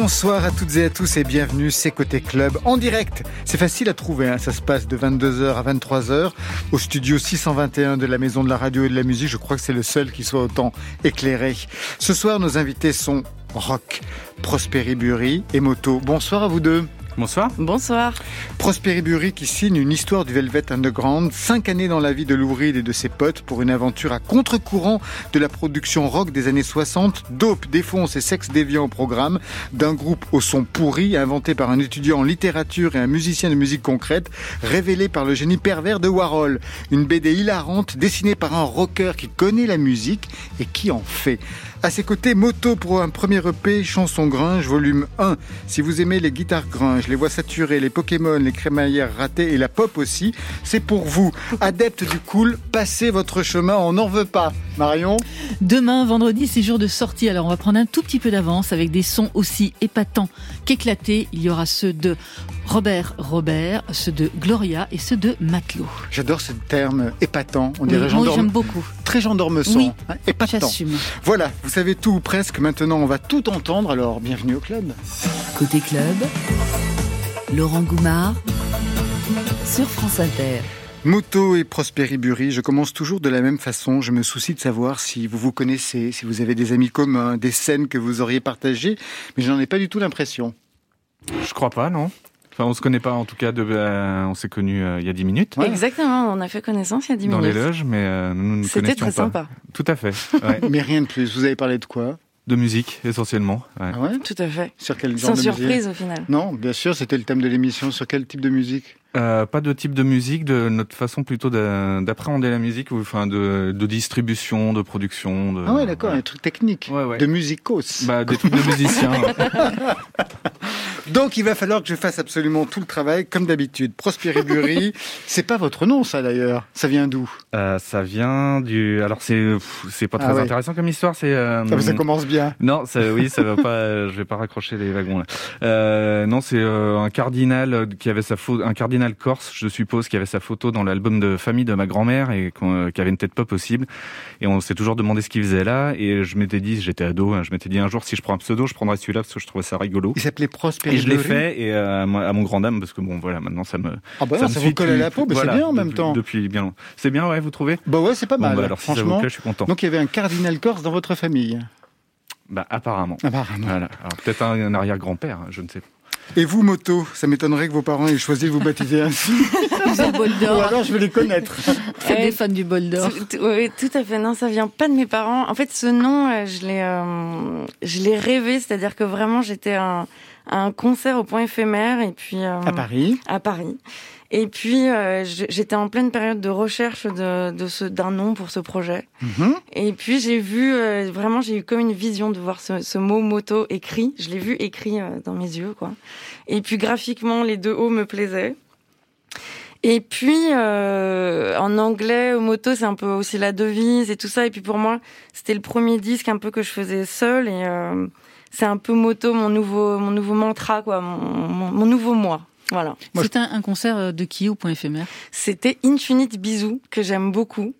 Bonsoir à toutes et à tous et bienvenue, c'est Côté Club en direct. C'est facile à trouver, hein. ça se passe de 22h à 23h au studio 621 de la Maison de la Radio et de la Musique. Je crois que c'est le seul qui soit autant éclairé. Ce soir, nos invités sont Rock, Prosperi Bury et Moto. Bonsoir à vous deux. Bonsoir. Bonsoir. Prosperi Bury qui signe une histoire du Velvet Underground, cinq années dans la vie de Lou Reed et de ses potes pour une aventure à contre-courant de la production rock des années 60, dope, défonce et sexe déviant au programme, d'un groupe au son pourri inventé par un étudiant en littérature et un musicien de musique concrète, révélé par le génie pervers de Warhol. Une BD hilarante dessinée par un rocker qui connaît la musique et qui en fait. À ses côtés, Moto pour un premier EP, Chanson Gringe, volume 1. Si vous aimez les guitares gringe, les voix saturées, les Pokémon, les crémaillères ratées et la pop aussi, c'est pour vous. Adepte du cool, passez votre chemin, on n'en veut pas. Marion Demain, vendredi, c'est jour de sortie. Alors on va prendre un tout petit peu d'avance avec des sons aussi épatants qu'éclatés. Il y aura ceux de Robert Robert, ceux de Gloria et ceux de Matelot. J'adore ce terme épatant. On Oui, dirait gendarme- j'aime beaucoup. Très gendarme-son. Oui, hein, épatant. J'assume. Voilà, vous savez tout ou presque. Maintenant, on va tout entendre. Alors, bienvenue au club. Côté club, Laurent Goumard sur France Inter. Moto et Prosperi Bury, je commence toujours de la même façon. Je me soucie de savoir si vous vous connaissez, si vous avez des amis communs, des scènes que vous auriez partagées, mais je n'en ai pas du tout l'impression. Je crois pas, non. Enfin, on se connaît pas, en tout cas, de, euh, on s'est connus euh, il y a 10 minutes. Ouais. Exactement, on a fait connaissance il y a 10 Dans les minutes. loges, mais euh, nous ne nous C'était très pas. sympa. Tout à fait. Ouais. Mais rien de plus. Vous avez parlé de quoi? De musique, essentiellement. Ouais. Ah ouais? Tout à fait. Sur quel genre Sans de surprise musique? au final. Non, bien sûr, c'était le thème de l'émission. Sur quel type de musique? Euh, pas de type de musique, de notre façon plutôt d'a- d'appréhender la musique, ou enfin de, de distribution, de production. De, Ah ouais, d'accord, ouais. un truc technique, Ouais, ouais. de musicos. Bah, des trucs de musiciens. Donc, il va falloir que je fasse absolument tout le travail, comme d'habitude. Prosperi Bury, c'est pas votre nom, ça d'ailleurs. Ça vient d'où? Euh, ça vient du. Alors c'est c'est pas Ah très ouais. intéressant comme histoire. C'est. euh, Ah, Ça commence bien. Non, ça, oui, ça va pas. Je vais pas raccrocher les wagons là. Euh, non, c'est euh, un cardinal qui avait sa un cardinal corse, je suppose, qui avait sa photo dans l'album de famille de ma grand-mère et euh, qui avait une tête pas possible. Et on s'est toujours demandé ce qu'il faisait là. Et je m'étais dit, j'étais ado, hein, je m'étais dit un jour si je prends un pseudo, je prendrai celui-là parce que je trouvais ça rigolo. Il s'appelait Prosperi Et je l'ai fait et euh, à mon grand dame parce que bon voilà maintenant ça me Ah bah ça, non, me ça vous colle à la peau, mais voilà, c'est bien en même depuis- temps. Depuis bien longtemps. C'est bien ouais vous trouvez? Bah ouais, c'est pas Bon, mal. bah, alors si ça vous franchement. plaît, je suis content. Donc il y avait un cardinal corse dans votre famille. Bah apparemment. Apparemment. Voilà. Alors peut-être un, un arrière-grand-père, je ne sais pas. Et vous, Moto, ça m'étonnerait que vos parents aient choisi de vous baptiser ainsi. Ou d'or. alors je vais les connaître. Euh, des fans du bol d'or. Oui, tout à fait. Non, ça vient pas de mes parents. En fait, ce nom, euh, je l'ai, euh, je l'ai rêvé. C'est-à-dire que vraiment, j'étais à un, à un concert au point éphémère et puis euh, À Paris. à Paris. Et puis, euh, j'étais en pleine période de recherche de, de ce, d'un nom pour ce projet. Mhm. Et puis, j'ai vu, euh, vraiment, j'ai eu comme une vision de voir ce, ce mot moto écrit. Je l'ai vu écrit euh, dans mes yeux, quoi. Et puis, graphiquement, les deux hauts me plaisaient. Et puis, euh, en anglais, moto, c'est un peu aussi la devise et tout ça. Et puis, pour moi, c'était le premier disque un peu que je faisais seul. Et euh, c'est un peu moto, mon nouveau, mon nouveau mantra, quoi, mon, mon, mon nouveau moi. Voilà. C'était un, un concert euh, de qui au point éphémère? C'était Infinite Bisous, que j'aime beaucoup.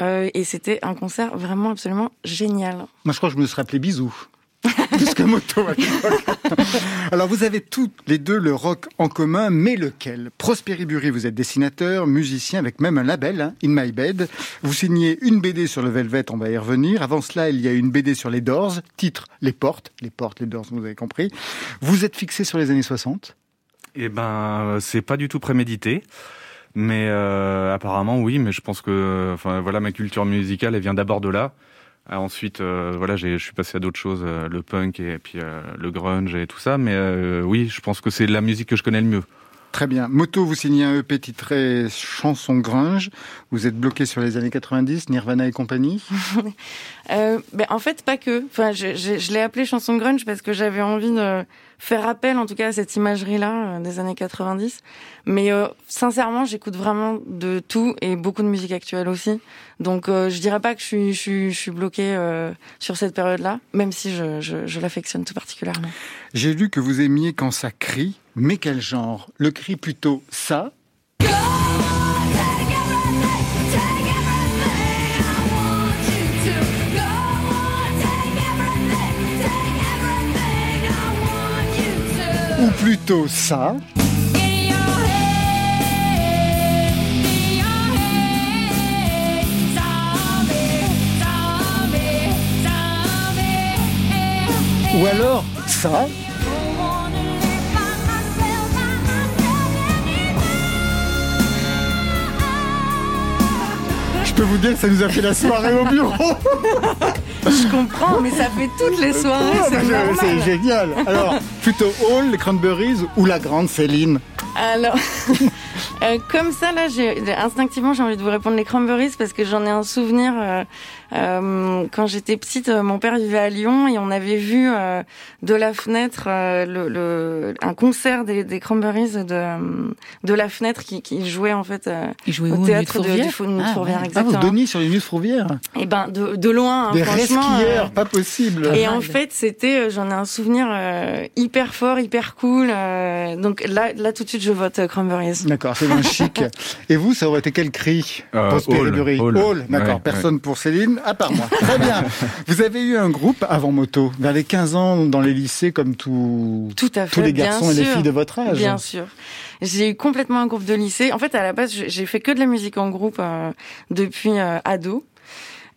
Euh, et c'était un concert vraiment absolument génial. Moi, je crois que je me serais appelé Bisou. Plus que Moto à. Alors, vous avez tous les deux le rock en commun, mais lequel? Prosperi Bury, vous êtes dessinateur, musicien, avec même un label, hein, In My Bed. Vous signez une BD sur le Velvet, on va y revenir. Avant cela, il y a une BD sur les Doors, titre Les Portes. Les Portes, les Doors, vous avez compris. Vous êtes fixé sur les années 60 Eh ben, euh, c'est pas du tout prémédité. Mais euh, apparemment oui, mais je pense que enfin voilà ma culture musicale elle vient d'abord de là. Ah, ensuite euh, voilà, je suis passé à d'autres choses, euh, le punk et, puis euh, le grunge et tout ça mais euh, oui, je pense que c'est la musique que je connais le mieux. Très bien. Moto, vous signez un EP titré Chanson Grunge. Vous êtes bloqué sur les années 90, Nirvana et compagnie? Euh, ben, en fait, pas que. Enfin, je, je, je l'ai appelé chanson grunge parce que j'avais envie de faire appel, en tout cas, à cette imagerie-là euh, des années 90. Mais euh, sincèrement, j'écoute vraiment de tout et beaucoup de musique actuelle aussi. Donc, euh, je dirais pas que je suis, je je suis euh, sur cette période-là, même si je, je, je l'affectionne tout particulièrement. J'ai lu que vous aimiez quand ça crie, mais quel genre? Le cri plutôt ça? Plutôt ça? Ou alors ça Je peux vous dire que ça nous a fait la soirée au bureau. Je comprends, mais ça fait toutes les soirées, c'est génial. Alors, plutôt Hall, les Cranberries ou la grande Céline Alors, euh, comme ça, là, j'ai, instinctivement, j'ai envie de vous répondre les cranberries parce que j'en ai un souvenir. euh, quand j'étais petite, euh, mon père vivait à Lyon et on avait vu euh, de la fenêtre euh, le, le- un concert des, des cranberries de, euh, de la fenêtre qui, qui jouait en fait euh, jouait au où théâtre de, Fourvière du de Ah, Fourvière, ouais. Ah, vous donniez sur les news Fourvière Et ben de, de loin, hein, Des franchement. euh, pas possible. et en fait, c'était, euh, j'en ai un souvenir euh, hyper fort, hyper cool. euh, donc là, là tout de suite, je vote euh, Cranberries. D'accord, c'est bien chic. Et vous, ça aurait été quel cri Euh, Prosperi Hall, Hall. d'accord. Ouais, Personne pour Céline, à part moi. Très bien. Vous avez eu un groupe avant moto, vers les 15 ans, dans les lycées, comme tout, Tout à fait. tous les garçons et les filles de votre âge. Bien sûr. J'ai eu complètement un groupe de lycée. En fait, à la base, j'ai j'ai fait que de la musique en groupe euh, depuis euh, ado.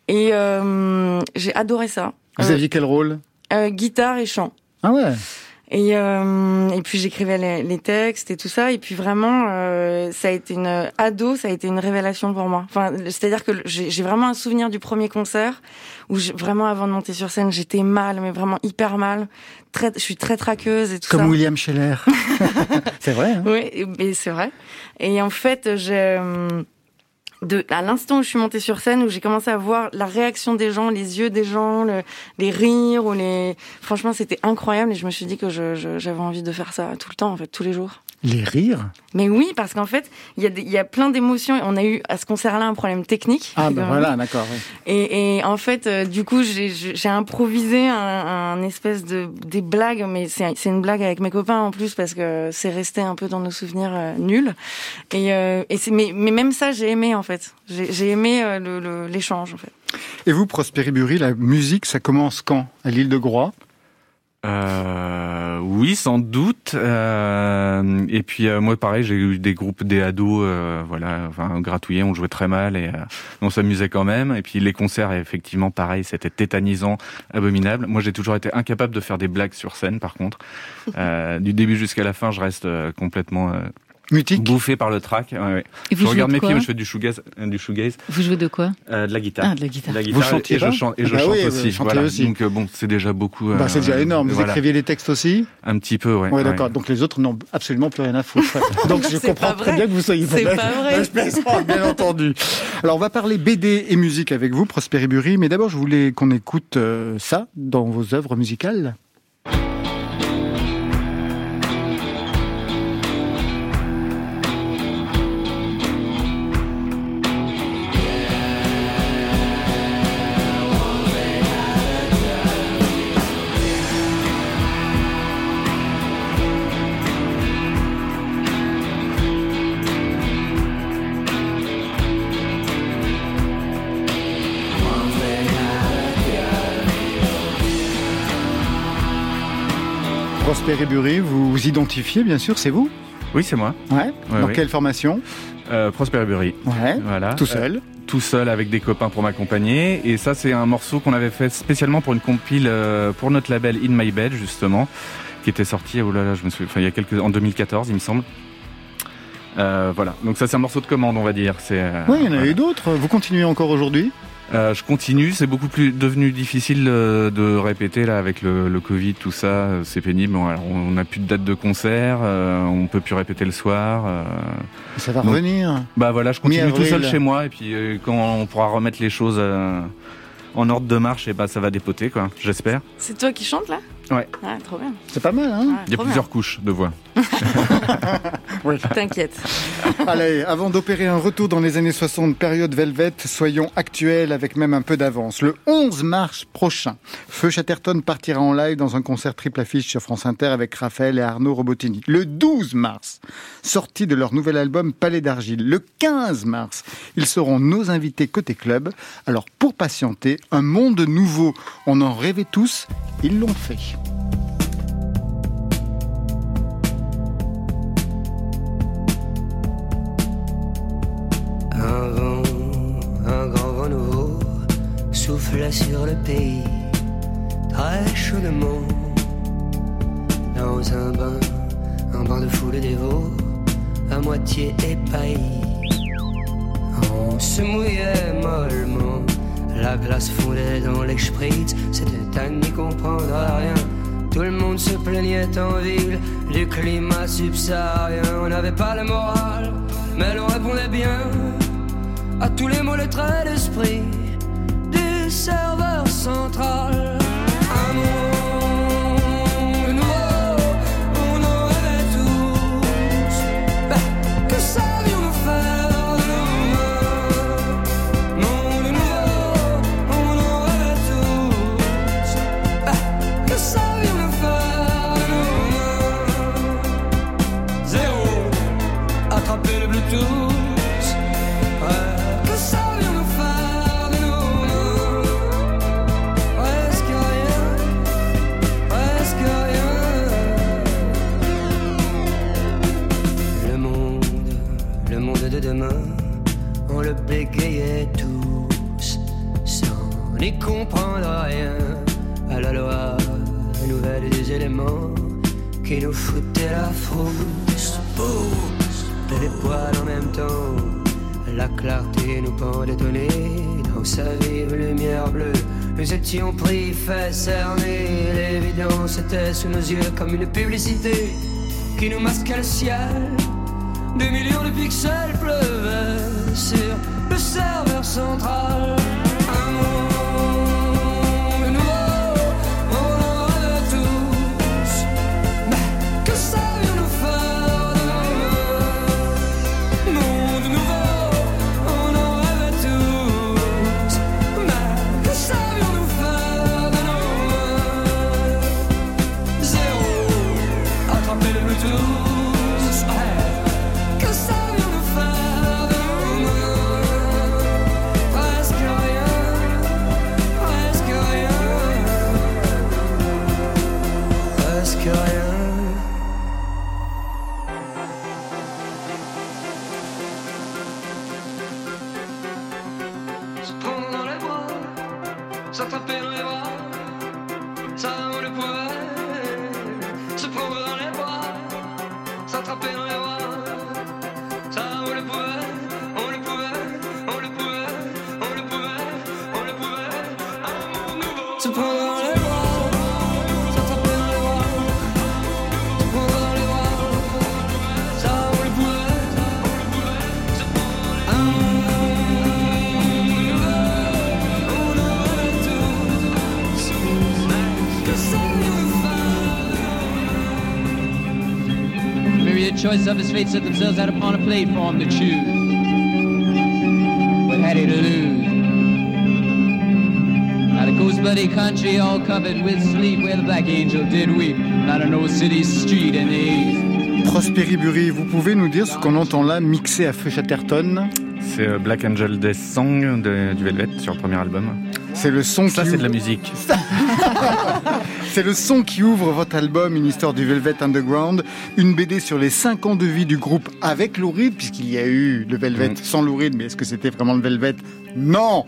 Et euh, j'ai adoré ça. Vous Euh, aviez quel rôle? euh, guitare et chant. Ah ouais Et, euh, et puis j'écrivais les, les textes et tout ça. Et puis vraiment, euh, ça a été une ado, ça a été une révélation pour moi. Enfin, c'est-à-dire que j'ai vraiment un souvenir du premier concert où vraiment avant de monter sur scène, j'étais mal, mais vraiment hyper mal. Très, je suis très traqueuse et tout Comme ça. William Scheller. c'est vrai, hein Oui, c'est vrai. Et en fait, j'ai euh, de à l'instant où je suis montée sur scène, où j'ai commencé à voir la réaction des gens, les yeux des gens, le- les rires ou les. Franchement, c'était incroyable et je me suis dit que j'avais envie de faire ça tout le temps, en fait, tous les jours. Les rires Mais oui, parce qu'en fait, il y a y plein d'émotions. On a eu à ce concert-là un problème technique. Ah ben voilà, d'accord. oui. et, et en fait, euh, du coup, j'ai- improvisé un, un espèce de des blagues, mais c'est une blague avec mes copains en plus parce que c'est resté un peu dans nos souvenirs euh, nuls. Et, euh, et mais, mais même ça, j'ai aimé en fait. J'ai aimé euh, le- le- l'échange en fait. Et vous, Prosperi Bury, la musique, ça commence quand? À l'île de Groix Euh, oui, sans doute. Euh, et puis euh, moi, pareil, j'ai eu des groupes des ados, euh, voilà, enfin gratouillés, on jouait très mal et euh, on s'amusait quand même. Et puis les concerts, effectivement, pareil, c'était tétanisant, abominable. Moi, j'ai toujours été incapable de faire des blagues sur scène. Par contre, Euh, du début jusqu'à la fin, je reste complètement Mutique bouffé par le track. Ouais, ouais. Et vous Je regarde de mes pieds, je fais du shoegaze, euh, du shoegaze, Vous jouez de quoi euh, de la guitare. Ah, de la guitare. La Vous chantiez et je chante, et je Bah chante oui, aussi. chantez voilà. aussi. Donc euh, bon, c'est déjà beaucoup. bah, C'est déjà énorme. Vous voilà. écriviez les textes aussi Un petit peu, ouais. Ouais, ouais. d'accord. Donc les autres n'ont absolument plus rien à foutre. Donc je comprends très bien que vous soyez C'est pas vrai. Je plaisante, bien entendu. Alors on va parler BD et musique avec vous, Prosperi Bury. Mais d'abord, je voulais qu'on écoute euh, ça dans vos œuvres musicales. Prosperi Bury, vous vous identifiez, bien sûr, c'est vous Oui, c'est moi. Ouais. Ouais, Dans oui. quelle formation Euh, Prosper. Ouais. Voilà. Tout Euh, seul. tout seul avec des copains pour m'accompagner. Et ça, c'est un morceau qu'on avait fait spécialement pour une compile euh, pour notre label In My Bed, justement, qui était sorti, oh là là, je me souviens, enfin, il y a quelques, en 2014, il me semble. Euh, voilà. Donc ça, c'est un morceau de commande, on va dire. C'est. euh, Oui, il y en a voilà. eu d'autres. Vous continuez encore aujourd'hui? Euh, je continue. C'est beaucoup plus devenu difficile euh, de répéter là avec le, le Covid, tout ça. euh, C'est pénible. Alors, on n'a plus de date de concert. euh, on peut plus répéter le soir. euh, Ça va Donc, revenir. Bah voilà, je continue tout seul chez moi et puis euh, quand on pourra remettre les choses euh, en ordre de marche, et bah ça va dépoter quoi, j'espère. C'est toi qui chantes là? Ouais. Ah, trop bien. C'est pas mal, hein Ah, Il y a plusieurs couches de voix. Oui. T'inquiète. Allez, avant d'opérer un retour dans les années 60, période Velvet, soyons actuels avec même un peu d'avance. Le 11 mars prochain, Feu Chatterton partira en live dans un concert triple affiche sur France Inter avec Raphaël et Arnaud Robotini. Le 12 mars, sortie de leur nouvel album Palais d'Argile. Le 15 mars, ils seront nos invités côté club. Alors pour patienter, un monde nouveau. On en rêvait tous, ils l'ont fait. Un vent, un grand vent nouveau souffla sur le pays, très chaudement. Dans un bain, un bain de foule dévot, à moitié épailli. On se mouillait mollement, la glace fondait dans les spritz, c'était à n'y comprendre rien. Tout le monde se plaignait en ville du climat subsaharien. On n'avait pas le moral, mais l'on répondait bien à tous les mots, les traits d'esprit du serveur central. N'y comprendre rien à la loi nouvelle des éléments qui nous foutaient la frousse. Pousse, les poils en même temps. La clarté nous pendait au nez dans sa vive lumière bleue. Nous étions pris, fait cerner. L'évidence était sous nos yeux comme une publicité qui nous masquait le ciel. Des millions de pixels pleuvaient sur le serveur central. Choice of his fate set themselves out upon a plate for him to choose. What had he to lose? Now the ghost bloody country all covered with sleep where the black angel did weep. Not an old city street in the east. Prosperi Bury, vous pouvez nous dire ce qu'on entend là, mixé à Chatterton C'est euh, Black Angel Death Song de- du Velvet sur le premier album. C'est le son Ça, qui c'est de la musique. C'est le son qui ouvre votre album, une histoire du Velvet Underground, une BD sur les 5 ans de vie du groupe avec Lou Reed, puisqu'il y a eu le Velvet Mm. sans Lou Reed, mais est-ce que c'était vraiment le Velvet? Non!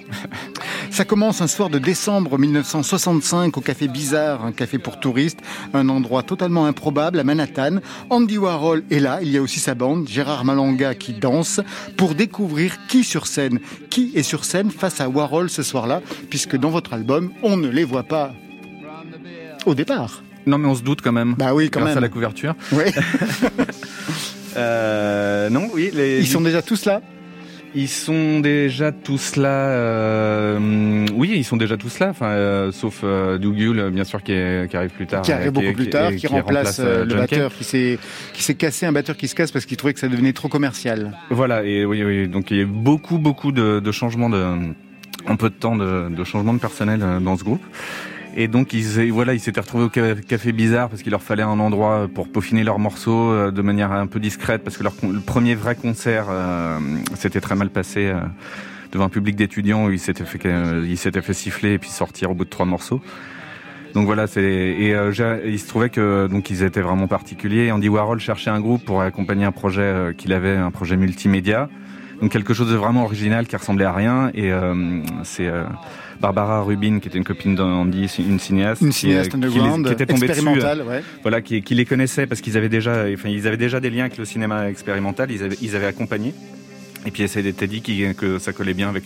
Ça commence un soir de décembre 1965 au Café Bizarre, un café pour touristes, un endroit totalement improbable à Manhattan. Andy Warhol est là, il y a aussi sa bande, Gérard Malanga qui danse, pour découvrir qui sur scène, qui est sur scène face à Warhol ce soir-là, puisque dans votre album, on ne les voit pas au départ. Non, mais on se doute quand même. Bah oui, quand grâce même. à la couverture. Ouais. Euh, non, oui, les, Ils sont déjà tous là? Ils sont déjà tous là. euh, oui, ils sont déjà tous là. Enfin, euh, sauf euh, Dougal, euh, bien sûr, qui, est- qui arrive plus tard. qui arrive euh, beaucoup plus tard, qui, remplace, le batteur qui s'est qui s'est cassé, un batteur qui se casse parce qu'il trouvait que ça devenait trop commercial. Voilà. Et oui, oui. Donc il y a eu beaucoup, beaucoup de, de changements de, un peu de temps de, de changements de personnel dans ce groupe. Et donc ils, voilà, ils s'étaient retrouvés au ca- café bizarre parce qu'il leur fallait un endroit pour peaufiner leurs morceaux euh, de manière un peu discrète parce que leur le premier vrai concert euh, s'était très mal passé euh, devant un public d'étudiants où ils s'étaient fait euh, ils s'étaient fait siffler et puis sortir au bout de trois morceaux. Donc voilà, c'est et euh, il se trouvait que donc ils étaient vraiment particuliers. Andy Warhol cherchait un groupe pour accompagner un projet euh, qu'il avait, un projet multimédia. Donc quelque chose de vraiment original qui ressemblait à rien. Et euh, c'est euh, Barbara Rubin, qui était une copine d'Andy, une cinéaste, une cinéaste qui, underground, qui, était tombée dessus, ouais. voilà, qui, qui, les connaissait parce qu'ils avaient déjà, enfin, ils avaient déjà des liens avec le cinéma expérimental. Ils avaient, ils avaient accompagné. Et puis ça était dit que ça collait bien avec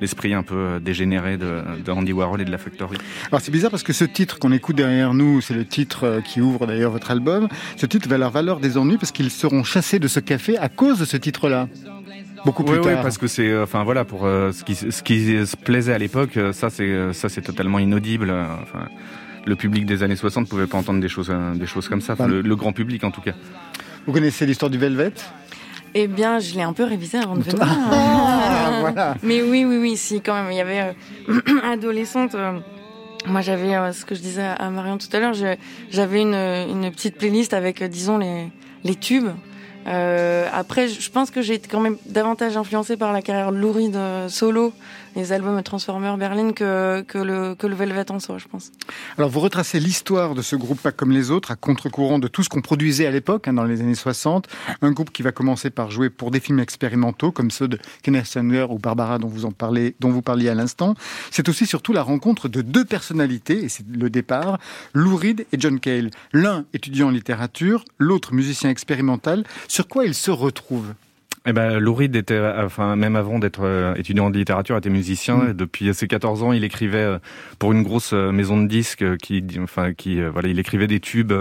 l'esprit un peu dégénéré de, de, Andy Warhol et de la Factory. Alors c'est bizarre parce que ce titre qu'on écoute derrière nous, c'est le titre qui ouvre d'ailleurs votre album. Ce titre va leur valeur des ennuis parce qu'ils seront chassés de ce café à cause de ce titre-là. Beaucoup plus oui, tard. Oui, parce que c'est, enfin voilà, pour euh, ce qui ce qui se plaisait à l'époque, ça c'est ça c'est totalement inaudible. Enfin, le public des années 60 pouvait pas entendre des choses des choses comme ça. Enfin, le, le grand public en tout cas. Vous connaissez l'histoire du Velvet? Eh bien, je l'ai un peu révisé avant de venir. Ah, voilà. Mais oui, oui, oui, si, quand même. Il y avait euh, adolescente. Euh, moi, j'avais euh, ce que je disais à Marion tout à l'heure. J'avais une, une petite playlist avec, euh, disons, les, les tubes. Euh, après, je pense que j'ai été quand même davantage influencée par la carrière de Lou Reed solo, les albums Transformer Berlin, que, le, Velvet en soi, je pense. Alors, vous retracez l'histoire de ce groupe pas comme les autres, à contre-courant de tout ce qu'on produisait à l'époque, hein, dans les années 60. Un groupe qui va commencer par jouer pour des films expérimentaux, comme ceux de Kenneth Sanger ou Barbara, dont vous, en parlez, dont vous parliez à l'instant. C'est aussi surtout la rencontre de deux personnalités, et c'est le départ, Lou Reed et John Cale. L'un étudiant en littérature, l'autre musicien expérimental. Sur quoi ils se retrouvent? Eh ben, Lou Reed était, enfin, même avant d'être euh, étudiant de littérature, était musicien. Mm. Et depuis ses 14 ans, il écrivait euh, pour une grosse euh, maison de disques qui, enfin, qui, voilà, il écrivait des tubes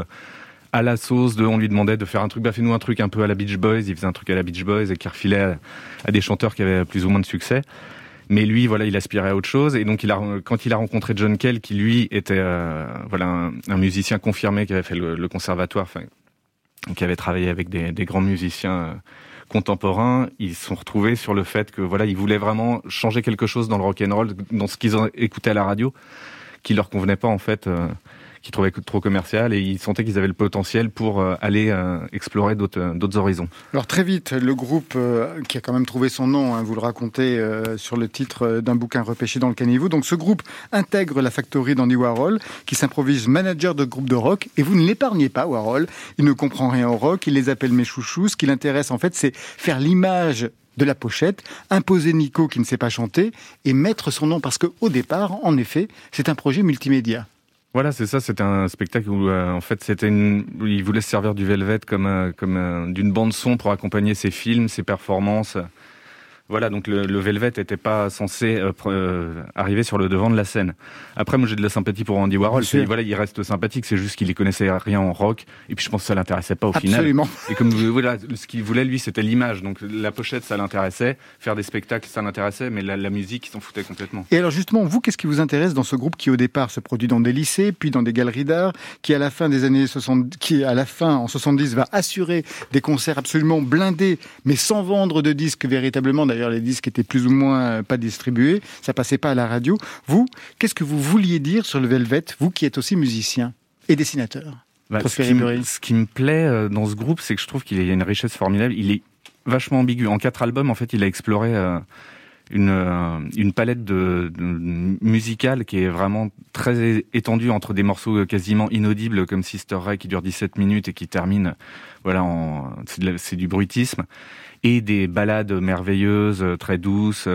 à la sauce de, on lui demandait de faire un truc, bah, fais-nous un truc un peu à la Beach Boys. Il faisait un truc à la Beach Boys et qui refilait à, à des chanteurs qui avaient plus ou moins de succès. Mais lui, voilà, il aspirait à autre chose. Et donc, il a, quand il a rencontré John Kell, qui lui était, euh, voilà, un, un, musicien confirmé qui avait fait le, le conservatoire, enfin, qui avait travaillé avec des, des grands musiciens euh, contemporains, ils sont retrouvés sur le fait que voilà, ils voulaient vraiment changer quelque chose dans le rock and roll, dans ce qu'ils écoutaient à la radio, qui leur convenait pas en fait, euh, qu'ils trouvaient trop commercial, et ils sentaient qu'ils avaient le potentiel pour euh, aller euh, explorer d'autres d'autres horizons. Alors très vite, le groupe euh, qui a quand même trouvé son nom, hein, vous le racontez euh, sur le titre d'un bouquin repêché dans le caniveau. Donc ce groupe intègre la factory d'Andy Warhol, qui s'improvise manager de groupe de rock, et vous ne l'épargnez pas, Warhol. Il ne comprend rien au rock, il les appelle mes chouchous. Ce qui l'intéresse en fait, c'est faire l'image de la pochette, imposer Nico qui ne sait pas chanter et mettre son nom parce que au départ, en effet, c'est un projet multimédia. Voilà, c'est ça. C'était un spectacle où, euh, en fait, c'était une. Il voulait se servir du Velvet comme euh, comme euh, d'une bande son pour accompagner ses films, ses performances. Voilà, donc le, le Velvet n'était pas censé euh, euh, arriver sur le devant de la scène. Après, moi j'ai de la sympathie pour Andy Warhol. Puis, voilà, il reste sympathique, c'est juste qu'il y connaissait rien en rock. Et puis je pense que ça l'intéressait pas au Absolument. final. Et comme voilà, ce qu'il voulait lui, c'était l'image. Donc la pochette, ça l'intéressait. Faire des spectacles, ça l'intéressait. Mais la, la, musique, il s'en foutait complètement. Et alors justement, vous, qu'est-ce qui vous intéresse dans ce groupe qui au départ se produit dans des lycées, puis dans des galeries d'art, qui à la fin des années 60, qui à la fin en 70 va assurer des concerts absolument blindés, mais sans vendre de disques véritablement. D'ailleurs, les disques étaient plus ou moins pas distribué, ça passait pas à la radio. Vous, qu'est-ce que vous vouliez dire sur le Velvet, vous qui êtes aussi musicien et dessinateur? Bah, ce, qui me, ce, qui me, plaît dans ce groupe, c'est que je trouve qu'il y a une richesse formidable. Il est vachement ambigu. En quatre albums, en fait, il a exploré euh, une, euh, une palette de, de, musicale qui est vraiment très étendue entre des morceaux quasiment inaudibles comme Sister Ray qui dure 17 minutes et qui termine, voilà, c'est du bruitisme et des ballades merveilleuses, très douces,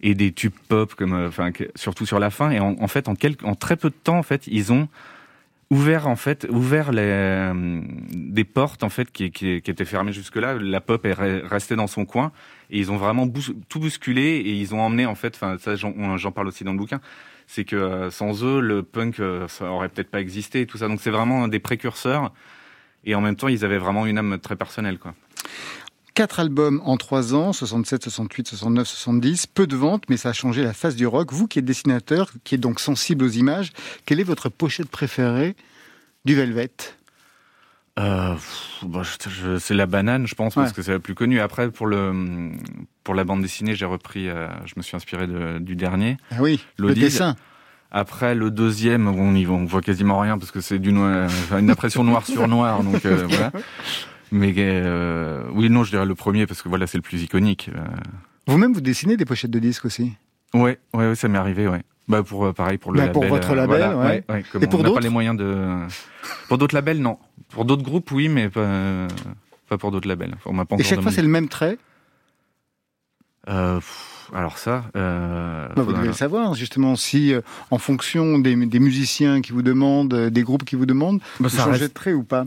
et des tubes pop, comme, enfin, surtout sur la fin. Et en, fait, en, très peu de temps, en fait, ils ont ouvert en fait ouvert les euh, des portes en fait qui, étaient fermées jusque là la pop est restée dans son coin. Et ils ont vraiment tout bousculé et ils ont emmené en fait enfin ça j'en parle aussi dans le bouquin c'est que euh, sans eux le punk euh, ça aurait peut-être pas existé et tout ça. Donc c'est vraiment des précurseurs. Et en même temps ils avaient vraiment une âme très personnelle quoi Quatre albums en trois ans, 67, 68, 69, 70. Peu de ventes, mais ça a changé la face du rock. Vous qui êtes dessinateur, qui êtes donc sensible aux images, quelle est votre pochette préférée du Velvet? Euh, bah, c'est la banane, je pense, parce que c'est la plus connue. Après, pour le pour la bande dessinée, j'ai repris, euh, je me suis inspiré de, du dernier. Ah oui, le dessin. Après le deuxième, on y on voit quasiment rien parce que c'est noir, une impression noir sur noir, donc euh, voilà. Mais euh, oui, non, je dirais le premier parce que voilà, c'est le plus iconique. Euh. Vous-même, vous dessinez des pochettes de disques aussi? Ouais, ouais, ouais ça m'est arrivé, ouais. Bah pour euh, pareil pour le bah, label. Pour votre label, voilà, ouais. ouais, ouais Et pour d'autres pas les moyens de. Pour d'autres labels, non. Pour d'autres groupes, oui, mais pas, pas pour d'autres labels. On m'a pas Et chaque fois, c'est le même trait? Euh, alors ça, euh, Bah, vous devez le savoir, justement, si euh, en fonction des, des musiciens qui vous demandent, euh, des groupes qui vous demandent, Bah, vous ça changez reste- de trait ou pas?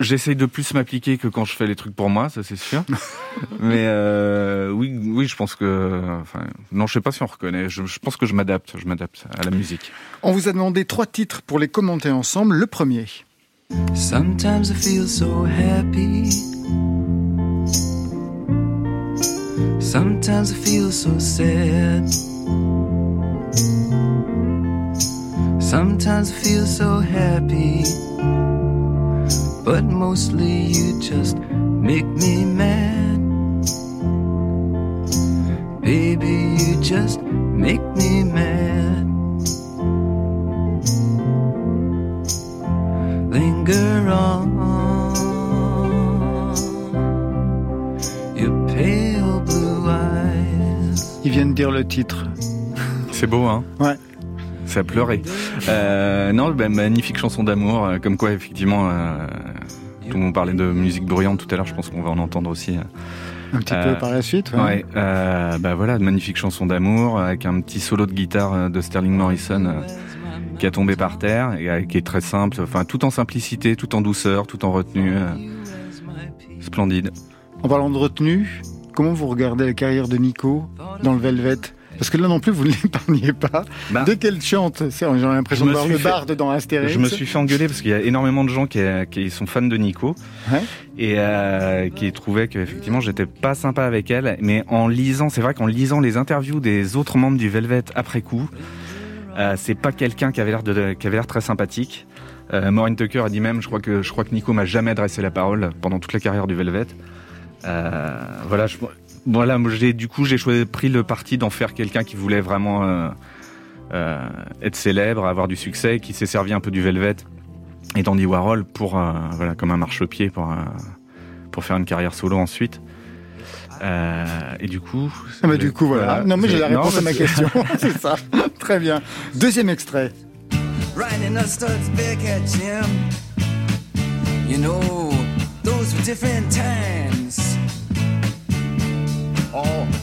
J'essaye de plus m'appliquer que quand je fais les trucs pour moi, ça c'est sûr. Mais euh, oui, oui, je pense que, enfin, non, je sais pas si on reconnaît. Je, je pense que je m'adapte, je m'adapte à la musique. On vous a demandé trois titres pour les commenter ensemble. Le premier. Sometimes I feel so happy. Sometimes I feel so sad. Sometimes I feel so happy. But mostly you just make me mad. Baby, you just make me mad. linger on your pale blue eyes. Ils viennent dire le titre. C'est beau, hein? Ouais. Ça a pleuré. Euh, non, ben, magnifique chanson d'amour, euh, comme quoi effectivement, euh, tout le monde parlait de musique bruyante tout à l'heure. Je pense qu'on va en entendre aussi. euh, Un petit Euh, peu par la suite. ouais. Ouais, euh, bah voilà, magnifique chanson d'amour avec un petit solo de guitare euh, de Sterling Morrison euh, qui a tombé par terre et euh, qui est très simple, enfin tout en simplicité, tout en douceur, tout en retenue, euh, splendide. En parlant de retenue, comment vous regardez la carrière de Nico dans le Velvet? Parce que là non plus, vous ne l'épargnez pas. Bah, Dès qu'elle chante, j'ai l'impression de me voir le fait- barde dans Astérix. Je me suis fait engueuler parce qu'il y a énormément de gens qui, qui sont fans de Nico Ouais. et euh, qui trouvaient qu'effectivement j'étais pas sympa avec elle. Mais en lisant, c'est vrai qu'en lisant les interviews des autres membres du Velvet après coup, euh, c'est pas quelqu'un qui avait l'air de, qui avait l'air très sympathique. Euh, Maureen Tucker a dit même, je crois que je crois que Nico m'a jamais adressé la parole pendant toute la carrière du Velvet. Euh, voilà, je, voilà, moi, j'ai du coup j'ai choisi pris le parti d'en faire quelqu'un qui voulait vraiment euh, euh, être célèbre, avoir du succès, qui s'est servi un peu du Velvet et d'Andy Warhol pour euh, voilà comme un marchepied pour euh, pour faire une carrière solo ensuite. Euh, et du coup, Ah bah, du coup, voilà. Non, mais j'ai la Non, réponse à ma question. c'est ça. Très bien. Deuxième extrait. Riding a stud's back at Jim. You know, those were different times.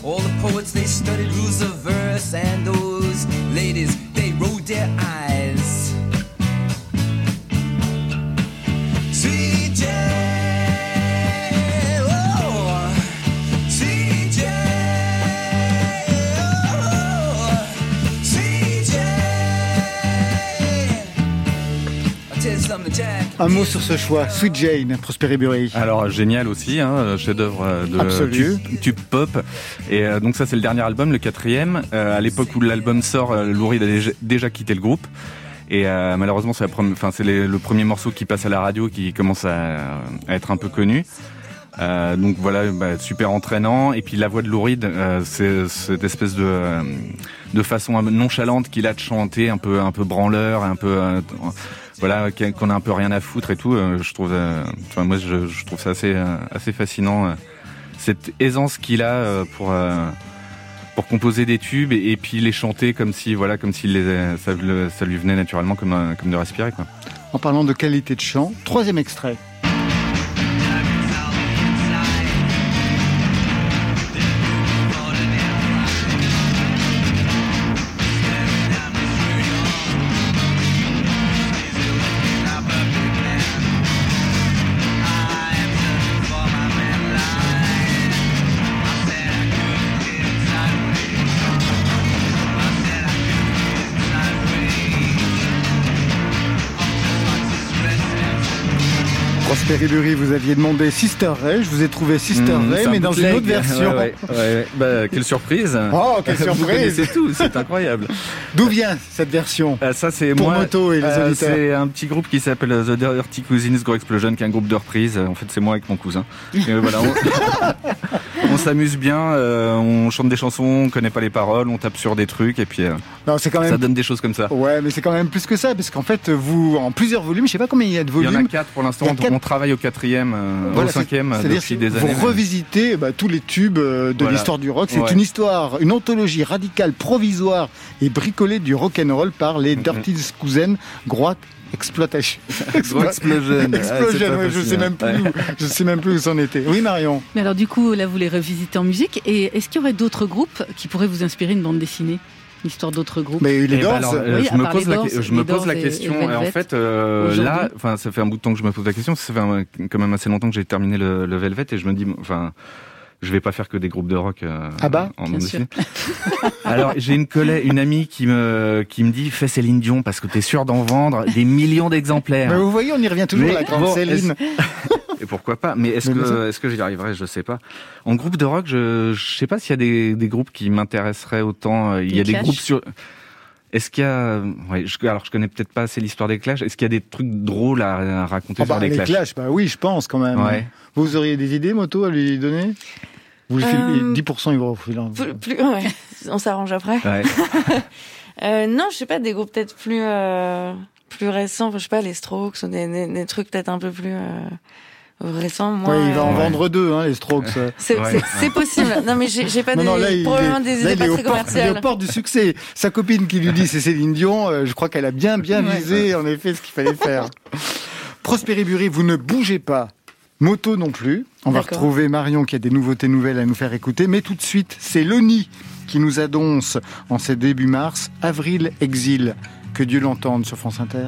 All, the poets, they studied rules of verse, and those ladies, they rolled their eyes. Un mot sur ce choix. Sweet Jane, Prosperi Bury. Alors génial aussi, hein, chef-d'œuvre de tube, tube pop. Et euh, donc ça c'est le dernier album, le quatrième. Euh, à l'époque où l'album sort, euh, Lou Reed a déjà, déjà quitté le groupe. Et euh, malheureusement c'est la première, enfin c'est les- le premier morceau qui passe à la radio qui commence à, à être un peu connu. Euh, donc voilà, bah, super entraînant. Et puis la voix de Lou Reed, euh, c'est cette espèce de euh, de façon nonchalante qu'il a de chanter, un peu un peu branleur, un peu euh, voilà qu'on a un peu rien à foutre et tout. euh, je trouve, euh, moi je, trouve ça assez euh, assez fascinant. cette aisance qu'il a pour pour composer des tubes et, puis les chanter comme si voilà comme si les, ça, lui venait naturellement comme comme de respirer. En parlant de qualité de chant, troisième extrait. Prosperi Bury, vous aviez demandé Sister Ray. Je vous ai trouvé Sister Mmh, Ray, c'est un mais dans une autre version. Ouais, ouais, ouais. Bah, quelle surprise Oh, quelle surprise connaissez tout, c'est incroyable. D'où vient cette version Euh, ça c'est moi. Moto et les Euh, c'est un petit groupe qui s'appelle euh, The Dirty Cousins Go Explosion, qui est un groupe de reprise. En fait, c'est moi avec mon cousin. Et, voilà, on, on s'amuse bien, euh, on chante des chansons, on connaît pas les paroles, on tape sur des trucs et puis euh, Non, ça donne des choses comme ça. Ouais, mais c'est quand même plus que ça, parce qu'en fait, vous, en plusieurs volumes, je sais pas combien il y a de Il y en a volumes. quatre pour l'instant. On, quatre. on travaille au quatrième, euh, Voilà, au cinquième depuis des vous années. revisitez bah, tous les tubes de Voilà. l'histoire du rock. C'est Ouais. une histoire, une anthologie radicale, provisoire et bricolée du rock and roll par les. Dirty Cousins, Exploitation. Explosion. Explosion, Ah, ouais, je sais même plus, Ouais. où- je sais même plus où c'en était. Oui, Marion. Mais alors du coup, là, vous les revisitez en musique. Et est-ce qu'il y aurait d'autres groupes qui pourraient vous inspirer une bande dessinée L'histoire d'autres groupes? Mais les Eh ben Doors, alors, euh, Oui, je me pose la, Doors, je les me pose la Doors et- question. et Et en fait, euh, là, enfin, ça fait un bout de temps que je me pose la question. Ça fait un- quand même assez longtemps que j'ai terminé le, le Velvet et je me dis, enfin, je vais pas faire que des groupes de rock euh, Ah bah, en bien sûr. Alors, j'ai une collègue, une amie qui me qui me dit, fais Céline Dion parce que t'es sûr d'en vendre des millions d'exemplaires. Mais vous voyez, on y revient toujours, Mais la grande bon, Céline. Et pourquoi pas Mais est-ce que est-ce que j'y arriverai Je sais pas. En groupe de rock, je je sais pas s'il y a des des groupes qui m'intéresseraient autant. Euh, Il y a des Clash groupes sur. Est-ce qu'il y a ouais, je, alors je connais peut-être pas assez l'histoire des Clash. Est-ce qu'il y a des trucs drôles à, à raconter bah, sur les, les Clash, Clash, bah oui, je pense quand même. Ouais. Vous auriez des idées, moto, à lui donner? Vous lui Euh, 10% il plus- ouais, on s'arrange après. Ouais. Euh, non, je sais pas, des groupes peut-être plus euh, plus récents, enfin, je sais pas, les Strokes, ou des, des, des trucs peut-être un peu plus Ouais, il va en euh, Ouais. vendre deux, hein, les Strokes. c'est Ouais. possible. Non, mais j'ai pas Non, des, non, là, il, probablement est, des là, idées pas très port, il est au port du succès. Sa copine qui lui dit c'est Céline Dion, euh, je crois qu'elle a bien, bien Ouais. visé, en effet, ce qu'il fallait faire. Prospéry Bury, vous ne bougez pas. Moto non plus. On va retrouver Marion qui a des nouveautés nouvelles à nous faire écouter. Mais tout de suite, c'est Loni qui nous annonce en ces débuts mars, Avril Exil. Que Dieu l'entende sur France Inter.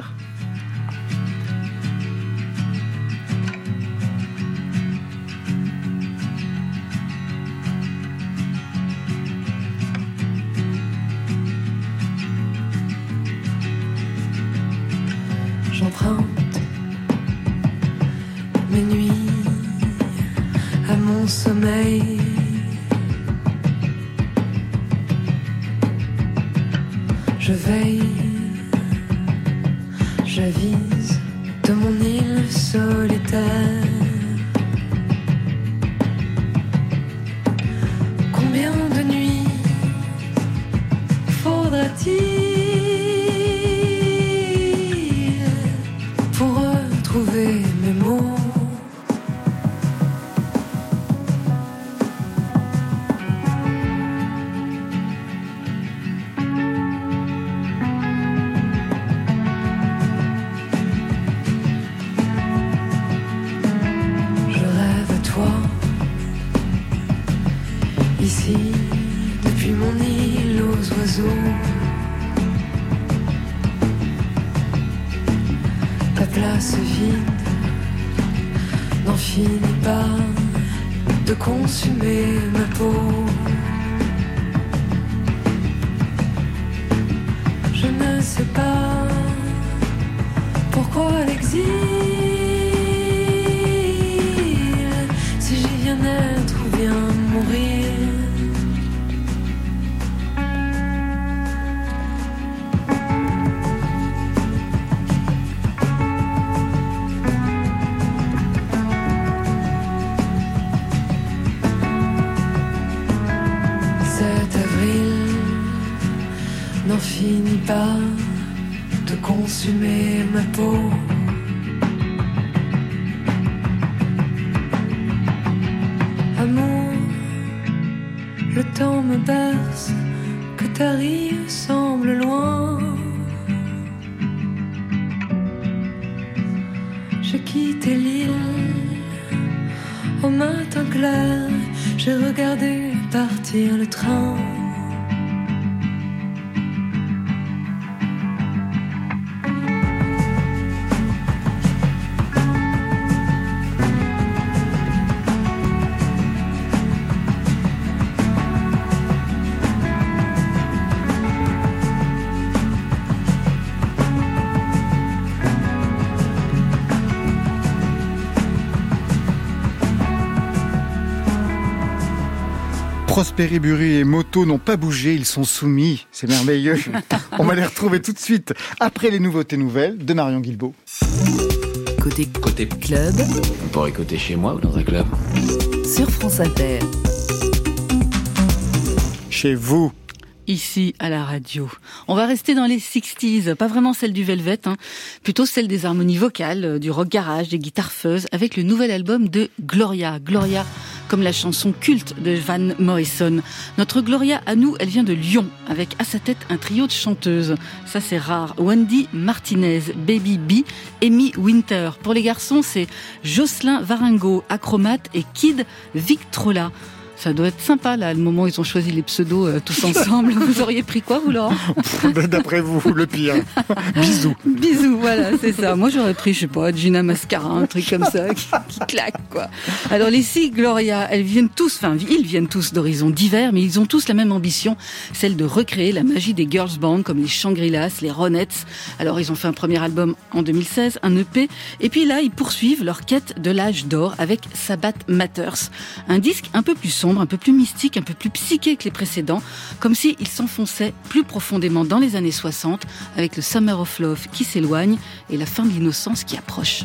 Ta place vide n'en finit pas de consumer ma peau. Je ne sais pas pourquoi l'exil. Si j'y viens naître ou bien n'en finit pas de consumer ma peau. Amour, le temps me berce, que ta rive semble loin. J'ai quitté l'île au matin clair, j'ai regardé partir le train. Bury et Moto n'ont pas bougé, ils sont soumis. C'est merveilleux. On va les retrouver tout de suite après les nouveautés nouvelles de Marion Guilbault. Côté Côté club pour écouter chez moi ou dans un club. sur France Inter. Chez vous. ici à la radio. On va rester dans les 60s, pas vraiment celle du Velvet, hein, plutôt celle des harmonies vocales, euh, du rock garage, des guitares fuzz, avec le nouvel album de Gloria. Gloria comme la chanson culte de Van Morrison. Notre Gloria à nous, elle vient de Lyon, avec à sa tête un trio de chanteuses. Ça c'est rare. Wendy Martinez, Baby B, Amy Winter. Pour les garçons, c'est Jocelyn Varingo, acromate, et Kid Victrola. Ça doit être sympa, là, le moment où ils ont choisi les pseudos euh, tous ensemble. vous auriez pris quoi, vous, Laurent D'après vous, le pire. Bisous. Bisous, voilà, c'est ça. Moi, j'aurais pris, je sais pas, Gina Mascara, un truc comme ça, qui, qui claque, quoi. Alors, les six Gloria, elles viennent tous, enfin, ils viennent tous d'horizons divers, mais ils ont tous la même ambition, celle de recréer la magie des girls band, comme les Shangri-Las, les Ronettes. Alors, ils ont fait un premier album en 2016, un EP, et puis là, ils poursuivent leur quête de l'âge d'or avec Sabbath Matters, un disque un peu plus sombre un peu plus mystique, un peu plus psyché que les précédents, comme s'il s'enfonçait plus profondément dans les années 60, avec le Summer of Love qui s'éloigne et la fin de l'innocence qui approche.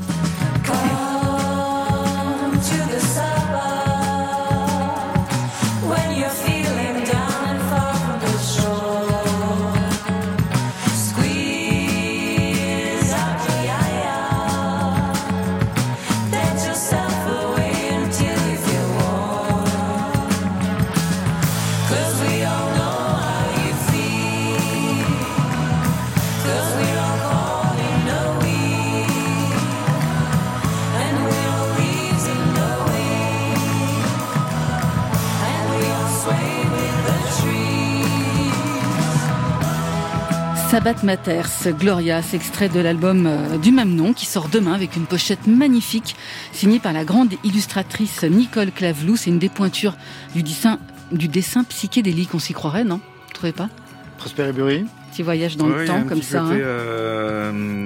Sabbath Matters, Gloria, extrait de l'album euh, du même nom qui sort demain avec une pochette magnifique signée par la grande illustratrice Nicole Clavelou. C'est une des pointures du dessin, du dessin psychédélique, on s'y croirait, non? Vous trouvez pas? Prosper Bury Petit voyage dans le temps comme ça. Côté, hein. euh,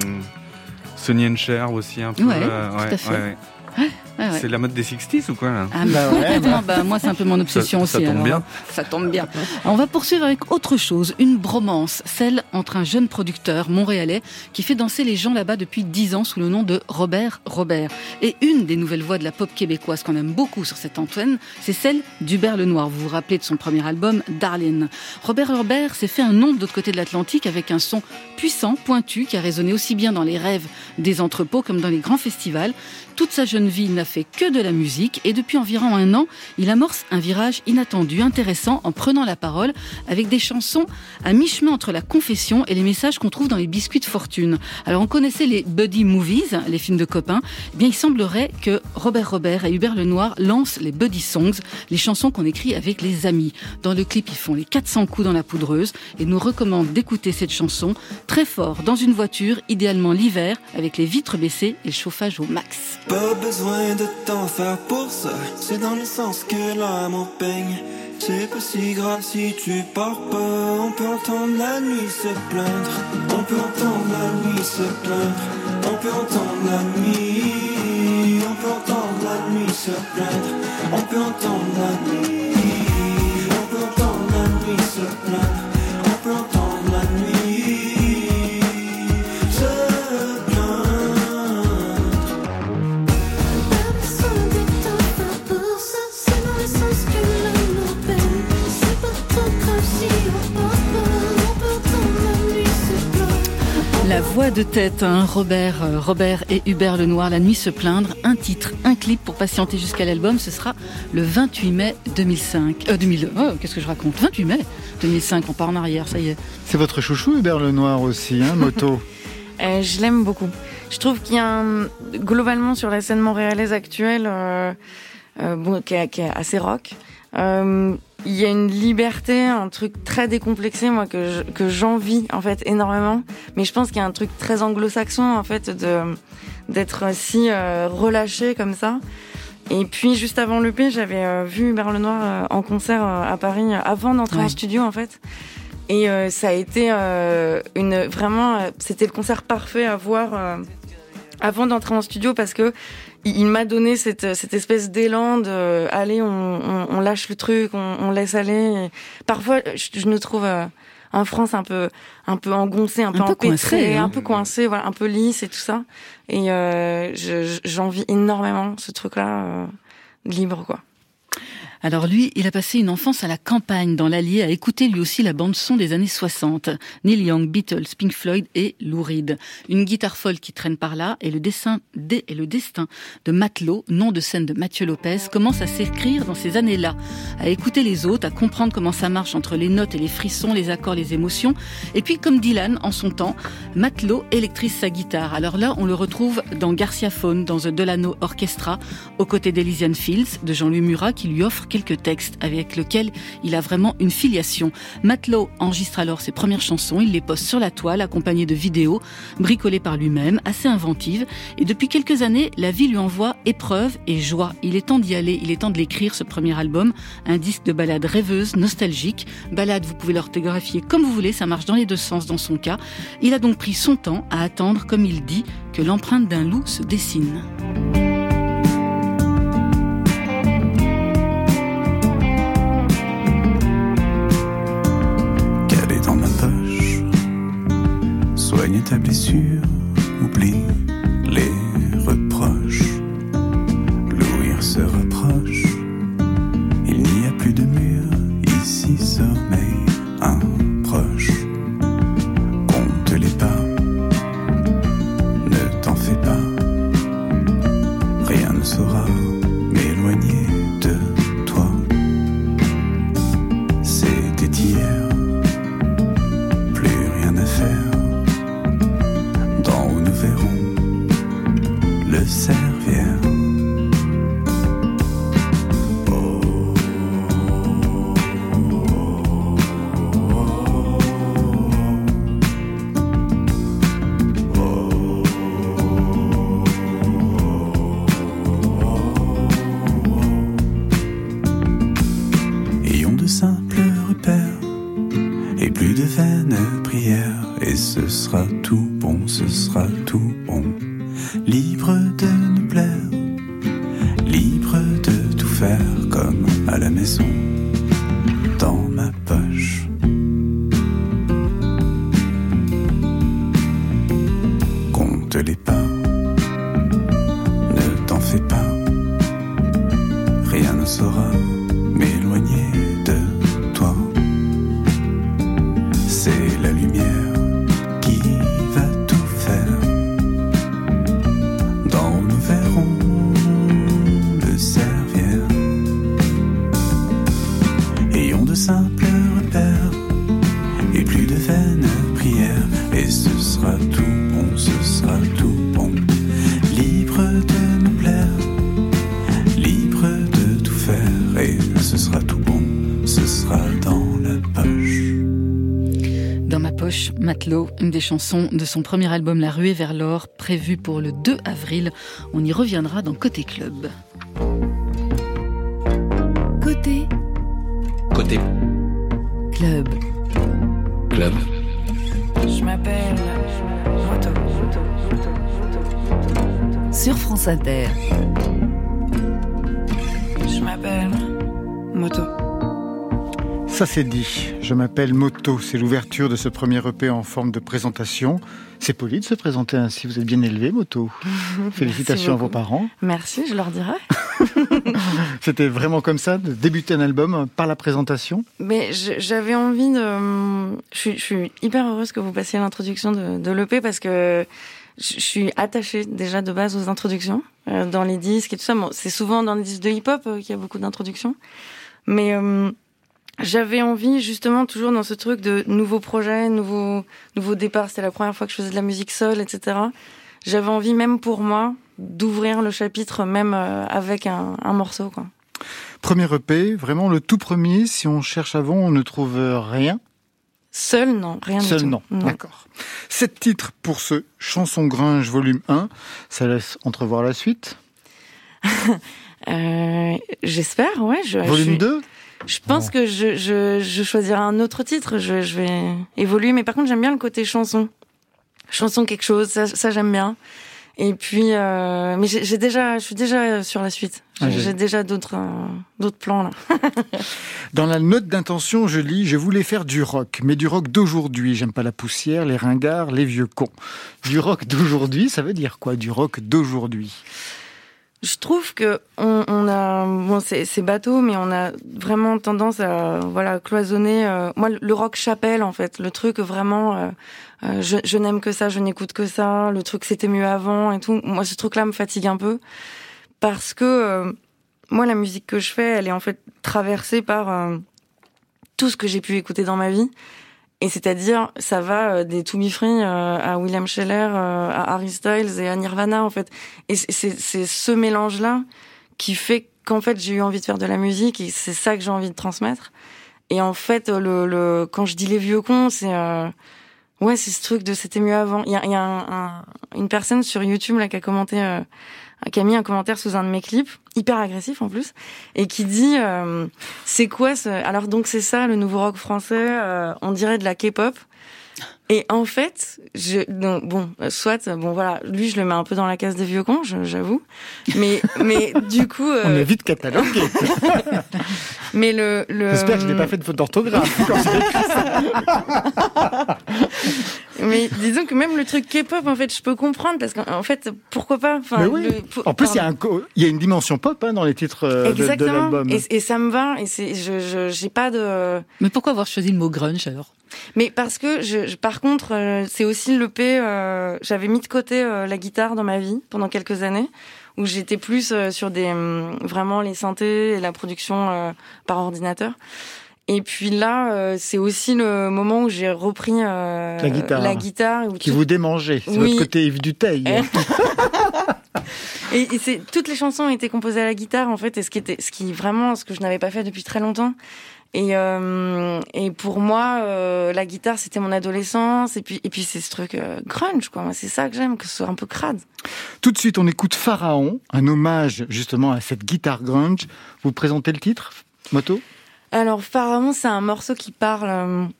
Sonny Cher aussi un peu. Ouais, euh, tout à fait. Ouais. C'est la mode des 60s ou quoi là Ah bah complètement, bah, moi c'est un peu mon obsession Ça- ça aussi. tombe alors, bien. hein. Ça tombe bien. On va poursuivre avec autre chose, une bromance, celle entre un jeune producteur montréalais qui fait danser les gens là-bas depuis 10 ans sous le nom de Robert Robert. Et une des nouvelles voix de la pop québécoise qu'on aime beaucoup sur cette antenne, c'est celle d'Hubert Lenoir. Vous vous rappelez de son premier album, Darlene. Robert Robert s'est fait un nom de l'autre côté de l'Atlantique avec un son puissant, pointu, qui a résonné aussi bien dans les rêves des entrepôts comme dans les grands festivals. Toute sa jeune vie, il n'a fait que de la musique et depuis environ un an, il amorce un virage inattendu, intéressant en prenant la parole avec des chansons à mi-chemin entre la confession et les messages qu'on trouve dans les biscuits de fortune. Alors on connaissait les buddy movies, les films de copains. Eh bien, il semblerait que Robert Robert et Hubert Lenoir lancent les buddy songs, les chansons qu'on écrit avec les amis. Dans le clip, ils font les 400 coups dans la poudreuse et nous recommandent d'écouter cette chanson très fort dans une voiture, idéalement l'hiver, avec les vitres baissées et le chauffage au max. Pas besoin de t'en faire pour ça. C'est dans le sens que l'amour peigne. C'est pas si grave si tu pars pas. On peut entendre la nuit se plaindre. On peut entendre la nuit se plaindre. On peut entendre la nuit. On peut entendre la nuit se plaindre. On peut entendre la nuit. Voix de tête, hein, Robert, euh, Robert et Hubert Lenoir, La nuit se plaindre, un titre, un clip pour patienter jusqu'à l'album, ce sera le 28 mai 2005. Euh, 2000, oh, qu'est-ce que je raconte? 28 mai 2005, on part en arrière, ça y est. C'est votre chouchou, Hubert Lenoir aussi, hein, moto. Euh, je l'aime beaucoup. Je trouve qu'il y a un, globalement sur la scène montréalaise actuelle, euh, euh, bon, qui, est, qui est assez rock. Euh, il y a une liberté, un truc très décomplexé, moi que je- que j'envie en fait énormément. Mais je pense qu'il y a un truc très anglo-saxon en fait de d'être si euh, relâché comme ça. Et puis juste avant l'EP, j'avais euh, vu Hubert Lenoir euh, en concert euh, à Paris euh, avant d'entrer en studio en fait. Et euh, ça a été euh, une vraiment, euh, c'était le concert parfait à voir euh, avant d'entrer en studio parce que il, il m'a donné cette, cette espèce d'élan de allez, on, on, on lâche le truc, on, on laisse aller. Et parfois, je, je nous trouve euh, en France un peu un peu engoncé, un, Un peu peu empêtré, coincé, hein. un peu coincé, voilà, un peu lisse et tout ça. Et euh, je- je- j'envie énormément ce truc-là euh, libre, quoi. Alors lui, il a passé une enfance à la campagne, dans l'Allier, à écouter lui aussi la bande-son des années 60. Neil Young, Beatles, Pink Floyd et Lou Reed. Une guitare folle qui traîne par là et le, dessin, et le destin de Matelot, nom de scène de Mathieu Lopez, commence à s'écrire dans ces années-là. À écouter les autres, à comprendre comment ça marche entre les notes et les frissons, les accords, les émotions. Et puis, comme Dylan, en son temps, Matelot électrise sa guitare. Alors là, on le retrouve dans Garcia Faune, dans The Delano Orchestra, aux côtés d'Elysian Fields, de Jean-Louis Murat, qui lui offre quelques textes avec lesquels il a vraiment une filiation. Matelot enregistre alors ses premières chansons, il les poste sur la toile accompagnées de vidéos bricolées par lui-même, assez inventives. Et depuis quelques années, la vie lui envoie épreuve et joie. Il est temps d'y aller, il est temps de l'écrire, ce premier album, un disque de balade rêveuse, nostalgique. Balade, vous pouvez l'orthographier comme vous voulez, ça marche dans les deux sens dans son cas. Il a donc pris son temps à attendre, comme il dit, que l'empreinte d'un loup se dessine. Soigne ta blessure, oublie les une des chansons de son premier album La Ruée vers l'or, prévu pour le 2 avril. On y reviendra dans Côté Club. Côté Côté club. club. Je m'appelle Moto. Sur France Inter. Je m'appelle Moto. Ça c'est dit. Je m'appelle Moto. C'est l'ouverture de ce premier EP en forme de présentation. C'est poli de se présenter ainsi. Vous êtes bien élevé, Moto. Félicitations à vos parents. Merci, je leur dirai. C'était vraiment comme ça, de débuter un album par la présentation. Mais j'avais envie de. Je suis, je suis hyper heureuse que vous passiez l'introduction de, de l'EP parce que je suis attachée déjà de base aux introductions euh, dans les disques et tout ça. Bon, c'est souvent dans les disques de hip-hop euh, qu'il y a beaucoup d'introductions. Mais euh, j'avais envie justement toujours dans ce truc de nouveaux projets, nouveaux, nouveaux départs. C'était la première fois que je faisais de la musique seule, etc. J'avais envie même pour moi d'ouvrir le chapitre même euh, avec un, un morceau. Quoi. Premier EP, vraiment le tout premier. Si on cherche avant, on ne trouve rien. Seul, non, rien Seul, du tout. non. D'accord. Sept titres pour ce Chanson Gringe volume 1. Ça laisse entrevoir la suite. Euh, J'espère, ouais. Je, je volume suis- 2 Je pense que je, je, je choisirai un autre titre. Je, je vais évoluer. Mais par contre, j'aime bien le côté chanson. Chanson quelque chose, ça, ça j'aime bien. Et puis, euh, mais j'ai déjà, je suis déjà sur la suite. J'ai Ah, déjà d'autres, euh, d'autres plans là. Dans la note d'intention, je lis Je voulais faire du rock, mais du rock d'aujourd'hui. J'aime pas la poussière, les ringards, les vieux cons. Du rock d'aujourd'hui, ça veut dire quoi Du rock d'aujourd'hui? Je trouve que on, on a bon c'est bateau mais on a vraiment tendance à voilà cloisonner euh, moi le rock chapelle en fait le truc vraiment euh, euh, je, je n'aime que ça je n'écoute que ça le truc c'était mieux avant et tout. Moi ce truc là me fatigue un peu parce que euh, moi la musique que je fais elle est en fait traversée par euh, tout ce que j'ai pu écouter dans ma vie et c'est-à-dire, ça va euh, des To Be Free euh, à William Scheller, euh, à Harry Styles et à Nirvana, en fait. Et c'est- ce mélange-là qui fait qu'en fait, j'ai eu envie de faire de la musique et c'est ça que j'ai envie de transmettre. Et en fait, le, le, quand je dis les vieux cons, c'est... euh, ouais, c'est ce truc de c'était mieux avant. Il y a, y a un- une personne sur YouTube là qui a commenté... euh, qui a mis un commentaire sous un de mes clips, hyper agressif en plus, et qui dit euh, c'est quoi ce alors donc c'est ça le nouveau rock français, euh, on dirait de la K-pop. Et en fait, je donc, bon, euh, soit bon voilà, lui je le mets un peu dans la case des vieux cons, j'avoue. Mais mais du coup On euh, est vite catalogué. mais le le J'espère que je n'ai pas fait de faute d'orthographe. quand j'ai écrit ça. Mais disons que même le truc K-pop en fait, je peux comprendre parce qu'en en fait, pourquoi pas enfin Mais oui. le- pour- En plus, il y, a y une dimension pop hein, dans les titres euh, de, de Exactement. l'album. et, et ça me va. Et c'est, je, je, j'ai pas de. Mais pourquoi avoir choisi le mot grunge alors? Mais parce que, je, je- par contre, euh, c'est aussi le P. euh, j'avais mis de côté euh, la guitare dans ma vie pendant quelques années, où j'étais plus sur des hum, vraiment les synthés et la production par ordinateur. Et puis là, c'est aussi le moment où j'ai repris La guitare. la guitare où Qui tout- vous démangez. C'est Oui. votre côté Yves Duteil. Et, et c'est toutes les chansons ont été composées à la guitare en fait, et ce qui était, ce qui vraiment, ce que je n'avais pas fait depuis très longtemps. Et euh, et pour moi, euh, la guitare c'était mon adolescence, et puis et puis c'est ce truc euh, grunge quoi. C'est ça que j'aime, que ce soit un peu crade. Tout de suite, on écoute Pharaon, un hommage justement à cette guitare grunge. Vous présentez le titre, Moto Alors Pharaon, c'est un morceau qui parle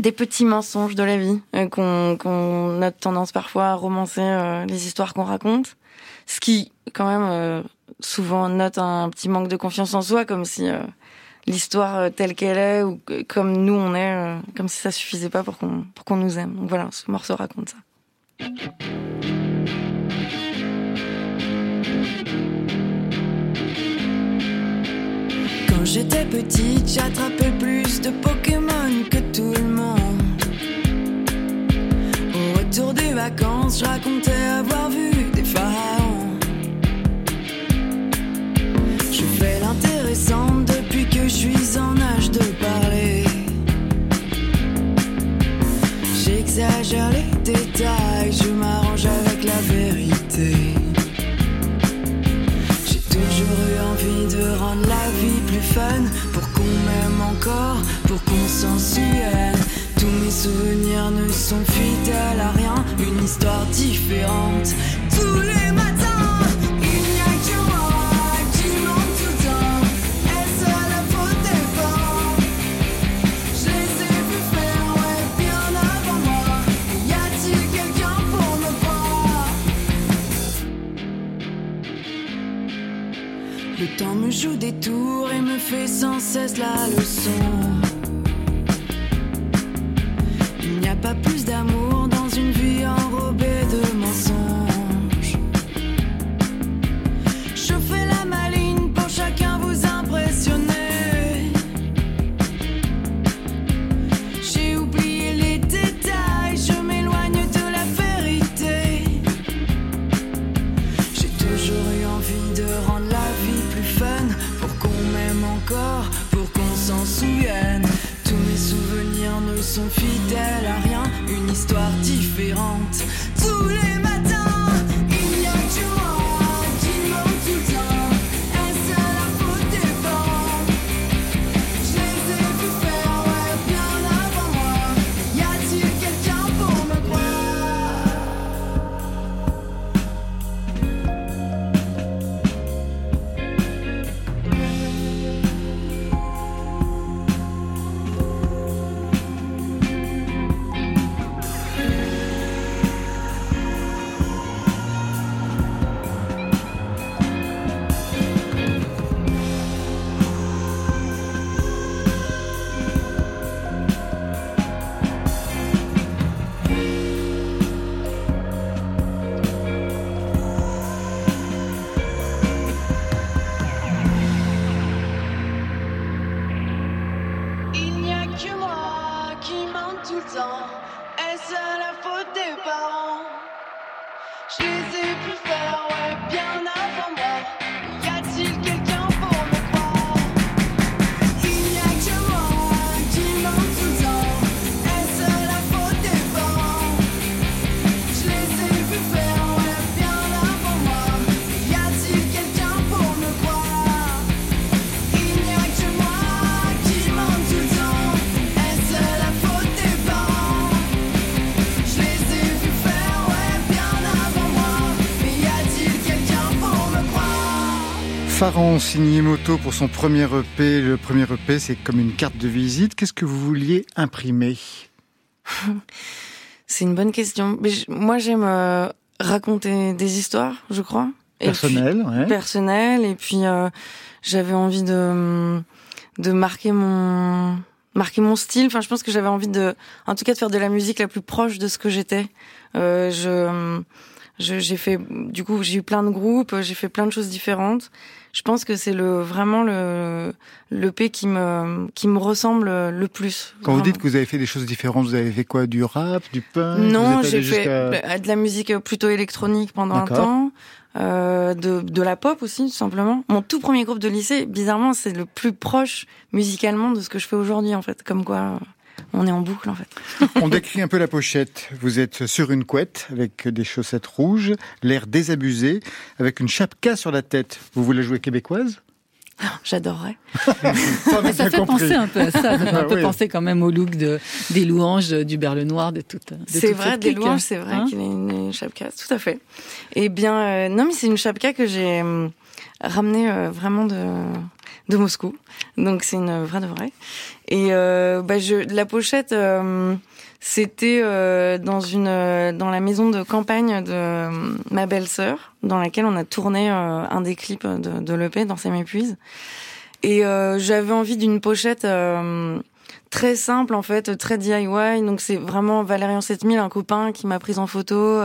des petits mensonges de la vie, qu'on qu'on a tendance parfois à romancer les histoires qu'on raconte, ce qui quand même souvent note un petit manque de confiance en soi, comme si l'histoire euh, telle qu'elle est ou comme nous on est, euh, comme si ça suffisait pas pour qu'on pour qu'on nous aime. Donc voilà, ce morceau raconte ça. Quand j'étais petite, j'attrapais plus de Pokémon que tout le monde. Au retour des vacances, je racontais avoir vu des pharaons. J'exagère les détails, je m'arrange avec la vérité. J'ai toujours eu envie de rendre la vie plus fun Pour qu'on m'aime encore, pour qu'on s'en Tous mes souvenirs ne sont fidèles à rien Une histoire différente temps me joue des tours et me fait sans cesse la leçon. Il n'y a pas plus d'amour Pharaon signé moto pour son premier EP. Le premier EP, c'est comme une carte de visite. Qu'est-ce que vous vouliez imprimer? C'est une bonne question. Mais moi, j'aime euh, raconter des histoires, je crois. Personnelles, ouais. Personnelles. Et puis, euh, j'avais envie de, de marquer mon, marquer mon style. Enfin, je pense que j'avais envie de, en tout cas, de faire de la musique la plus proche de ce que j'étais. Euh, je- j'ai fait, du coup, j'ai eu plein de groupes, j'ai fait plein de choses différentes. Je pense que c'est le, vraiment le, le P qui me, qui me ressemble le plus. Quand vous dites que vous avez fait des choses différentes, vous avez fait quoi? Du rap, du punk? Non, j'ai fait de la musique plutôt électronique pendant un temps, euh, de, de la pop aussi, tout simplement. Mon tout premier groupe de lycée, bizarrement, c'est le plus proche musicalement de ce que je fais aujourd'hui, en fait. Comme quoi, euh, on est en boucle, en fait. On décrit un peu la pochette. Vous êtes sur une couette avec des chaussettes rouges, l'air désabusé, avec une chapka sur la tête. Vous voulez jouer québécoise? J'adorerais. Ça, Mais ça fait penser un peu à ça, ça fait un Ah peu oui. penser quand même au look de, des louanges du Berle Noir, de toute. de C'est toute vrai, cette des clique, louanges, c'est vrai hein. qu'il a une, une chapka, tout à fait. Eh bien, euh, non, mais c'est une chapka que j'ai euh, ramenée euh, vraiment de, de Moscou. Donc c'est une vraie de vraie. Et euh, bah, je, la pochette, euh, c'était euh, dans une dans la maison de campagne de ma belle-sœur, dans laquelle on a tourné un des clips de, de l'EP, dans ses m'épuise. Et j'avais envie d'une pochette très simple en fait, très DIY. Donc c'est vraiment Valérian 7000, un copain qui m'a prise en photo,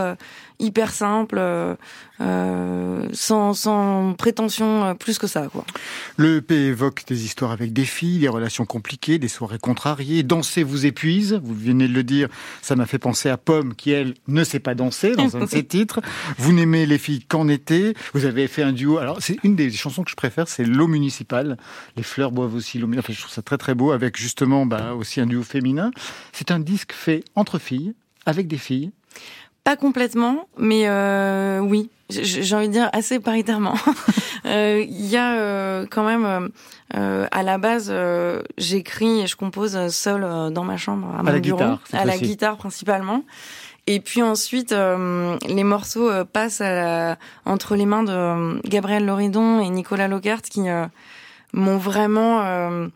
hyper simple, euh, euh, sans, sans prétention euh, plus que ça quoi. Le EP évoque des histoires avec des filles, des relations compliquées, des soirées contrariées. Danser vous épuise, vous venez de le dire, ça m'a fait penser à Pomme qui, elle, ne sait pas danser dans un de ses titres. Vous n'aimez les filles qu'en été. Vous avez fait un duo. Alors, c'est une des chansons que je préfère, c'est L'eau municipale. Les fleurs boivent aussi l'eau municipale. Enfin, je trouve ça très très beau avec justement bah, aussi un duo féminin. C'est un disque fait entre filles, avec des filles. Pas complètement, mais euh, oui, j'ai envie de dire assez paritairement. Euh, Il y a euh, quand même, euh, euh, à la base, euh, j'écris et je compose seule dans ma chambre, à, mon la bureau, guitare, à la guitare principalement. Et puis ensuite, euh, les morceaux passent à la- entre les mains de Gabriel Loridon et Nicolas Lockhart qui euh, m'ont vraiment, euh,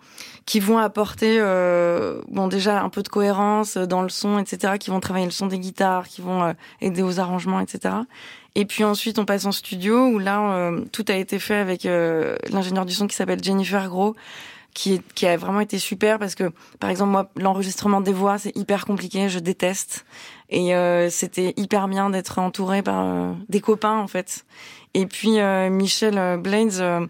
qui vont apporter, euh, bon déjà un peu de cohérence dans le son, etc. Qui vont travailler le son des guitares, qui vont euh, aider aux arrangements, etc. Et puis ensuite, on passe en studio où là, euh, tout a été fait avec euh, l'ingénieur du son qui s'appelle Jennifer Gros, qui, qui a vraiment été super parce que, par exemple, moi, l'enregistrement des voix, c'est hyper compliqué, je déteste. Et euh, c'était hyper bien d'être entouré par euh, des copains, en fait. Et puis, euh, euh, Blades, euh,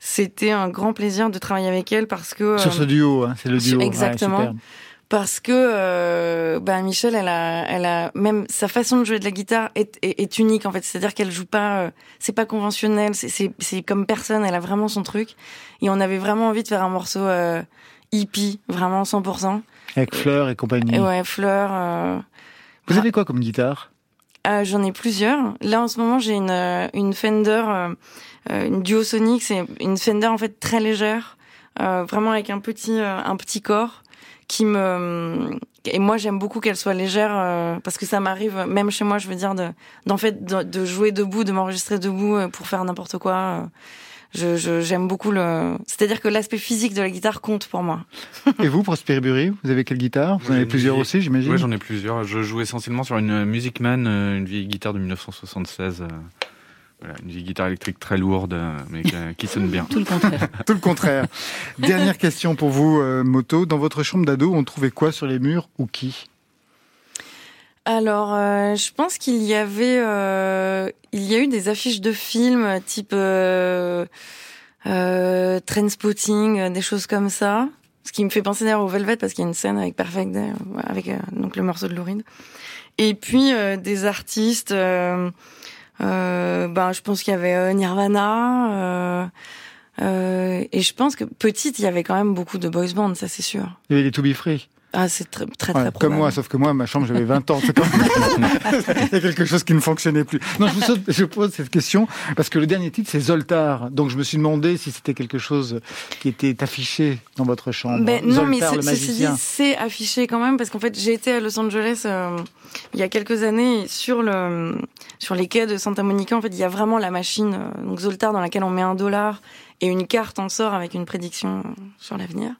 c'était un grand plaisir de travailler avec elle parce que... Sur euh, ce duo, hein, c'est le duo. Exactement. parce que euh, bah, Michel, elle a, elle a même sa façon de jouer de la guitare est, est, est unique en fait. C'est-à-dire qu'elle joue pas, euh, c'est pas conventionnel, c'est- comme personne. Elle a vraiment son truc. Et on avait vraiment envie de faire un morceau euh, hippie, vraiment 100%. Avec Fleur et compagnie. Et ouais, fleurs. euh, Vous avez quoi comme guitare? Euh, J'en ai plusieurs. Là, en ce moment, j'ai une, euh, une Fender, euh, euh, une Duo Sonic. C'est une Fender en fait très légère, euh, vraiment avec un petit, euh, un petit corps qui me. Et moi, j'aime beaucoup qu'elle soit légère parce que ça m'arrive, même chez moi, je veux dire, de, d'en fait, de, de jouer debout, de m'enregistrer debout pour faire n'importe quoi. Je, je- j'aime beaucoup le. C'est-à-dire que l'aspect physique de la guitare compte pour moi. Et vous, Prosper Bury, vous avez quelle guitare? Vous en avez plusieurs aussi, j'imagine Oui, j'en ai plusieurs. Je joue essentiellement sur une Music Man, euh, une vieille guitare de 1976. euh, Voilà, une vieille guitare électrique très lourde, euh, mais qui, qui sonne bien. Tout le contraire. Tout le contraire. Dernière question pour vous, euh, Moto. Dans votre chambre d'ado, on trouvait quoi sur les murs ou qui? Alors, euh, je pense qu'il y avait, euh, il y a eu des affiches de films type euh, euh, euh, des choses comme ça. Ce qui me fait penser d'ailleurs au Velvet parce qu'il y a une scène avec Perfect Day, euh, avec euh, donc le morceau de Louride. Et puis des artistes, ben je pense qu'il y avait Nirvana. et je pense que petite, il y avait quand même beaucoup de boys band, ça c'est sûr. Il y avait les To Be Free. Ah, c'est très très, comme moi, sauf que moi, ma chambre, j'avais 20 ans. C'est comme- Il y a quelque chose qui ne fonctionnait plus. Non, je, vous saute- je pose cette question parce que le dernier titre, c'est Zoltar. Donc, je me suis demandé si c'était quelque chose qui était affiché dans votre chambre. Ben, non, mais Zoltar, dit, magicien. c'est affiché quand même parce qu'en fait, j'ai été à Los Angeles euh, il y a quelques années sur le sur les quais de Santa Monica. En fait, il y a vraiment la machine euh, donc Zoltar dans laquelle on met un dollar et une carte en sort avec une prédiction sur l'avenir.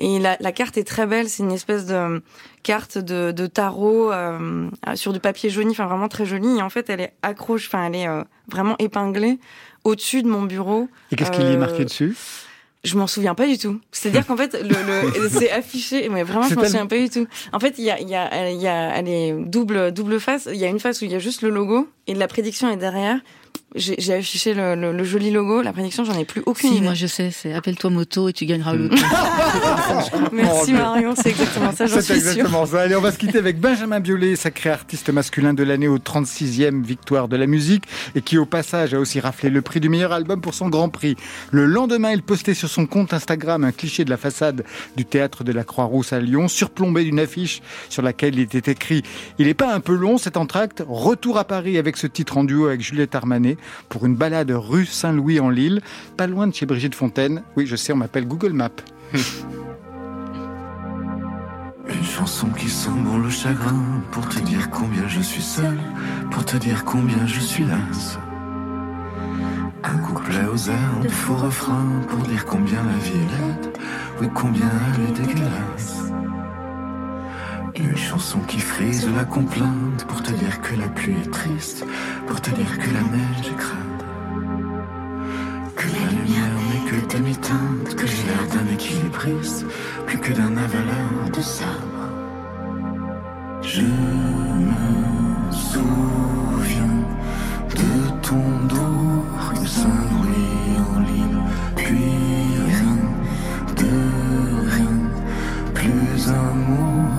Et la, la carte est très belle. C'est une espèce de euh, carte de, de tarot euh, sur du papier jauni, enfin vraiment très jolie. Et en fait, elle est accroche, enfin elle est euh, vraiment épinglée au-dessus de mon bureau. Et qu'est-ce qu'il y est Euh, marqué dessus? je m'en souviens pas du tout. C'est-à-dire qu'en fait, le, le c'est affiché, mais vraiment, je m'en souviens pas du tout. En fait, il y a, il y a, il y a, elle est double, double face. Il y a une face où il y a juste le logo et la prédiction est derrière. J'ai j'ai affiché le, le, le joli logo. La prédiction, j'en ai plus aucune Si, idée. moi je sais, c'est appelle-toi moto et tu gagneras le loto. Merci Marion, c'est exactement ça, j'en C'est suis sûre. exactement ça. Allez, on va se quitter avec Benjamin Biolay, sacré artiste masculin de l'année au 36e victoire de la musique et qui, au passage, a aussi raflé le prix du meilleur album pour son Grand Prix. Le lendemain, il postait sur son compte Instagram un cliché de la façade du théâtre de la Croix-Rousse à Lyon, surplombé d'une affiche sur laquelle il était écrit Il est pas un peu long cet entracte Retour à Paris avec ce titre en duo avec Juliette Armanet pour une balade rue Saint-Louis en Lille, pas loin de chez Brigitte Fontaine. Oui, je sais, on m'appelle Google Maps. Une chanson qui sent bon le chagrin pour te dire combien je suis seul, pour te dire combien je suis las. Un couplet aux airs de faux refrain pour dire combien la vie est laide, oui combien elle est dégueulasse. Une chanson qui frise la complainte pour te dire que la pluie est triste, pour te dire que la neige est crade. Que la lumière n'est que demi-teinte, que j'ai l'air d'un équilibriste, plus que d'un avaleur de sabre. Je me souviens de ton dos, rue Saint-Louis en Lille, puis rien de rien, plus un mot,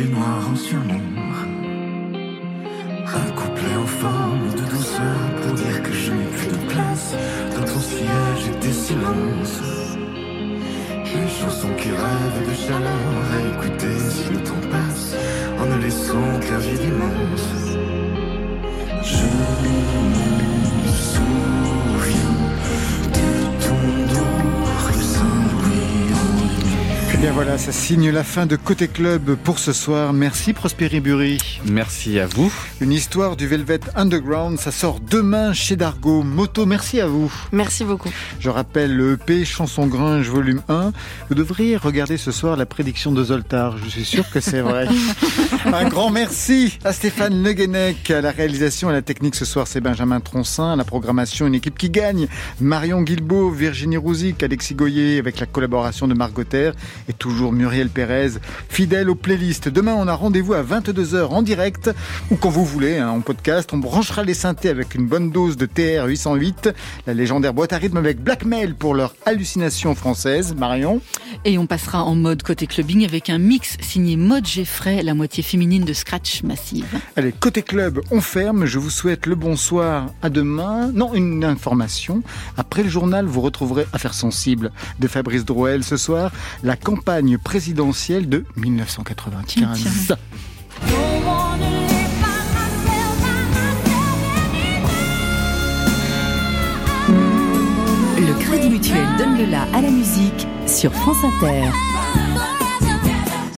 idées noires en surnombre. Un couplet en forme de douceur pour dire que je n'ai plus de place dans ton siège et tes silences. Une chanson qui rêve de chaleur à écouter si le temps passe en ne laissant qu'un vide immense. Je bien Voilà, ça signe la fin de Côté Club pour ce soir. Merci Prosperi Bury. Merci à vous. Une histoire du Velvet Underground, ça sort demain chez Dargo. Moto, merci à vous. Merci beaucoup. Je rappelle le EP Chanson Gringe volume 1. Vous devriez regarder ce soir la prédiction de Zoltar. Je suis sûr que c'est vrai. Un grand merci à Stéphane Le Guenec, à la réalisation et à la technique ce soir, c'est Benjamin Troncin, à la programmation, une équipe qui gagne. Marion Guilbeault, Virginie Rouzic, Alexis Goyer, avec la collaboration de Margot et toujours Muriel Pérez, fidèle aux playlists. Demain, on a rendez-vous à 22h en direct ou quand vous voulez, hein, en podcast. On branchera les synthés avec une bonne dose de TR 808, la légendaire boîte à rythme avec Blackmail pour leur hallucination française. Marion Et on passera en mode côté clubbing avec un mix signé Mode Geffray, la moitié féminine de Scratch Massive. Allez, côté club, on ferme. Je vous souhaite le bonsoir. À demain. Non, une information. Après le journal, vous retrouverez Affaires sensibles de Fabrice Drouel ce soir, la campagne présidentielle de 1995. Le Crédit Mutuel donne le la à la musique sur France Inter.